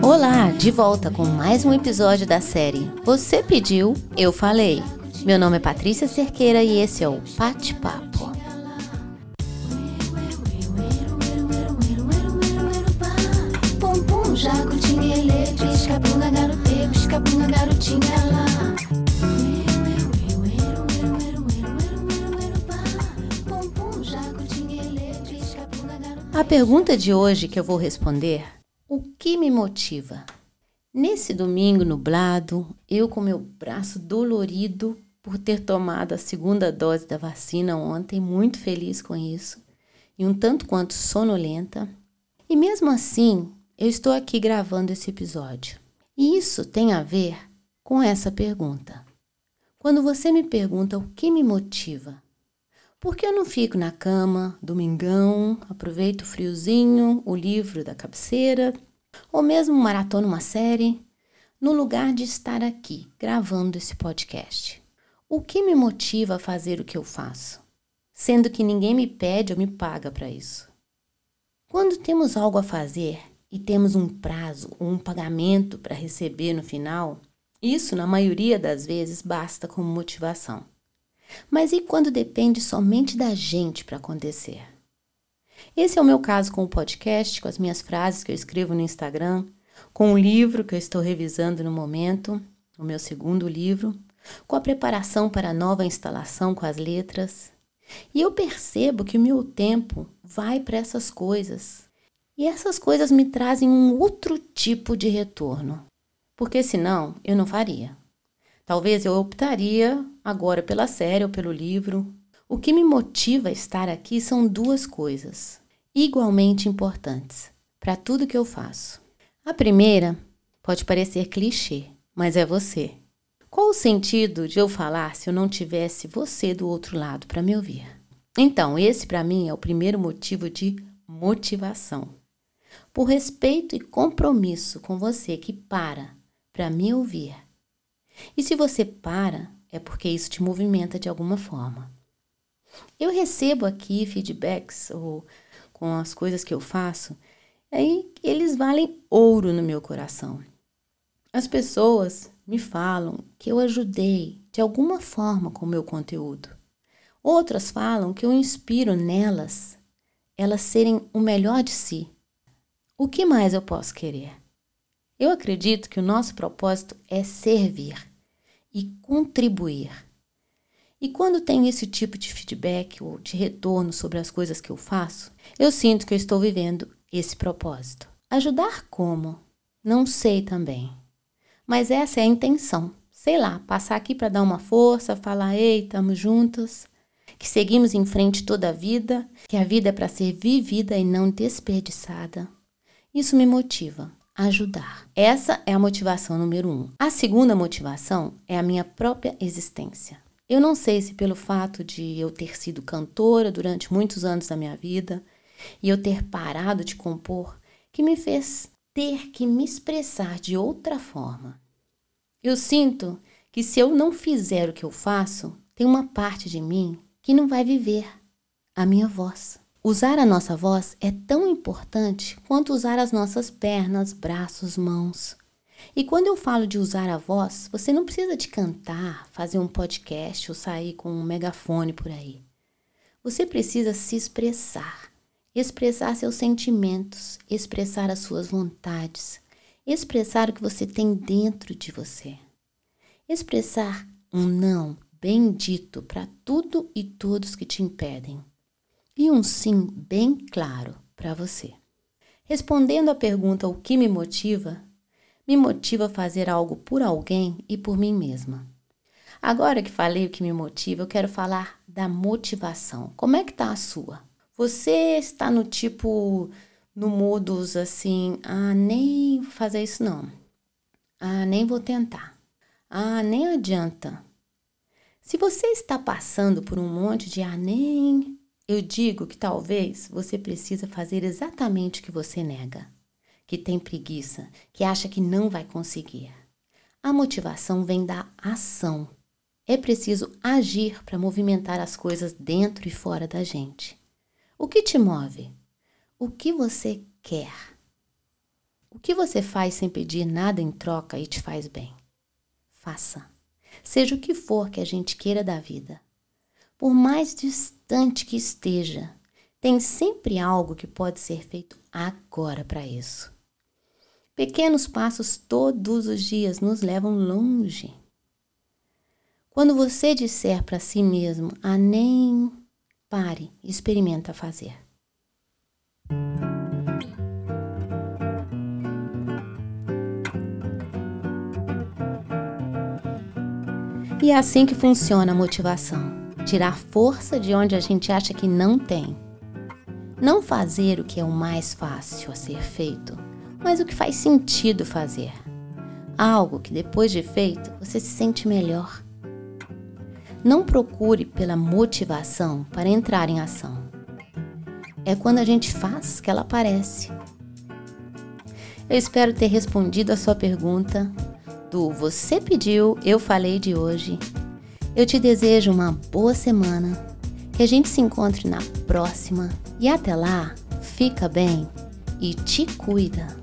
Olá, de volta com mais um episódio da série Você Pediu, Eu Falei. Meu nome é Patrícia Cerqueira e esse é o Pate Papo. A pergunta de hoje que eu vou responder: o que me motiva? Nesse domingo nublado, eu com meu braço dolorido por ter tomado a segunda dose da vacina ontem, muito feliz com isso, e um tanto quanto sonolenta. E mesmo assim, eu estou aqui gravando esse episódio. E isso tem a ver com essa pergunta. Quando você me pergunta o que me motiva, por que eu não fico na cama, domingão, aproveito o friozinho, o livro da cabeceira, ou mesmo maratona uma série, no lugar de estar aqui gravando esse podcast? O que me motiva a fazer o que eu faço? Sendo que ninguém me pede ou me paga para isso. Quando temos algo a fazer e temos um prazo ou um pagamento para receber no final, isso, na maioria das vezes, basta como motivação. Mas e quando depende somente da gente para acontecer? Esse é o meu caso com o podcast, com as minhas frases que eu escrevo no Instagram, com o livro que eu estou revisando no momento, o meu segundo livro, com a preparação para a nova instalação com as letras. E eu percebo que o meu tempo vai para essas coisas. E essas coisas me trazem um outro tipo de retorno. Porque senão eu não faria. Talvez eu optaria agora pela série ou pelo livro. O que me motiva a estar aqui são duas coisas, igualmente importantes para tudo que eu faço. A primeira pode parecer clichê, mas é você. Qual o sentido de eu falar se eu não tivesse você do outro lado para me ouvir? Então, esse para mim é o primeiro motivo de motivação. Por respeito e compromisso com você que para para me ouvir e se você para, é porque isso te movimenta de alguma forma. Eu recebo aqui feedbacks ou com as coisas que eu faço, aí eles valem ouro no meu coração. As pessoas me falam que eu ajudei de alguma forma com o meu conteúdo. Outras falam que eu inspiro nelas, elas serem o melhor de si. O que mais eu posso querer? Eu acredito que o nosso propósito é servir e contribuir. E quando tenho esse tipo de feedback ou de retorno sobre as coisas que eu faço, eu sinto que eu estou vivendo esse propósito. Ajudar como? Não sei também. Mas essa é a intenção. Sei lá, passar aqui para dar uma força, falar: ei, estamos juntos, que seguimos em frente toda a vida, que a vida é para ser vivida e não desperdiçada. Isso me motiva ajudar. Essa é a motivação número um. A segunda motivação é a minha própria existência. Eu não sei se pelo fato de eu ter sido cantora durante muitos anos da minha vida e eu ter parado de compor que me fez ter que me expressar de outra forma. Eu sinto que se eu não fizer o que eu faço, tem uma parte de mim que não vai viver a minha voz. Usar a nossa voz é tão importante quanto usar as nossas pernas, braços, mãos. E quando eu falo de usar a voz, você não precisa de cantar, fazer um podcast ou sair com um megafone por aí. Você precisa se expressar, expressar seus sentimentos, expressar as suas vontades, expressar o que você tem dentro de você. Expressar um não bem dito para tudo e todos que te impedem e um sim bem claro para você. Respondendo à pergunta o que me motiva, me motiva a fazer algo por alguém e por mim mesma. Agora que falei o que me motiva, eu quero falar da motivação. Como é que tá a sua? Você está no tipo no modus assim, ah, nem vou fazer isso não. Ah, nem vou tentar. Ah, nem adianta. Se você está passando por um monte de ah, nem eu digo que talvez você precisa fazer exatamente o que você nega, que tem preguiça, que acha que não vai conseguir. A motivação vem da ação. É preciso agir para movimentar as coisas dentro e fora da gente. O que te move? O que você quer? O que você faz sem pedir nada em troca e te faz bem? Faça. Seja o que for que a gente queira da vida. Por mais distante que esteja, tem sempre algo que pode ser feito agora para isso. Pequenos passos todos os dias nos levam longe. Quando você disser para si mesmo, ah, nem pare, experimenta fazer. E é assim que funciona a motivação: tirar força de onde a gente acha que não tem. Não fazer o que é o mais fácil a ser feito, mas o que faz sentido fazer. Algo que depois de feito você se sente melhor. Não procure pela motivação para entrar em ação. É quando a gente faz que ela aparece. Eu espero ter respondido a sua pergunta do Você Pediu, Eu Falei de hoje. Eu te desejo uma boa semana, que a gente se encontre na próxima e até lá, fica bem e te cuida.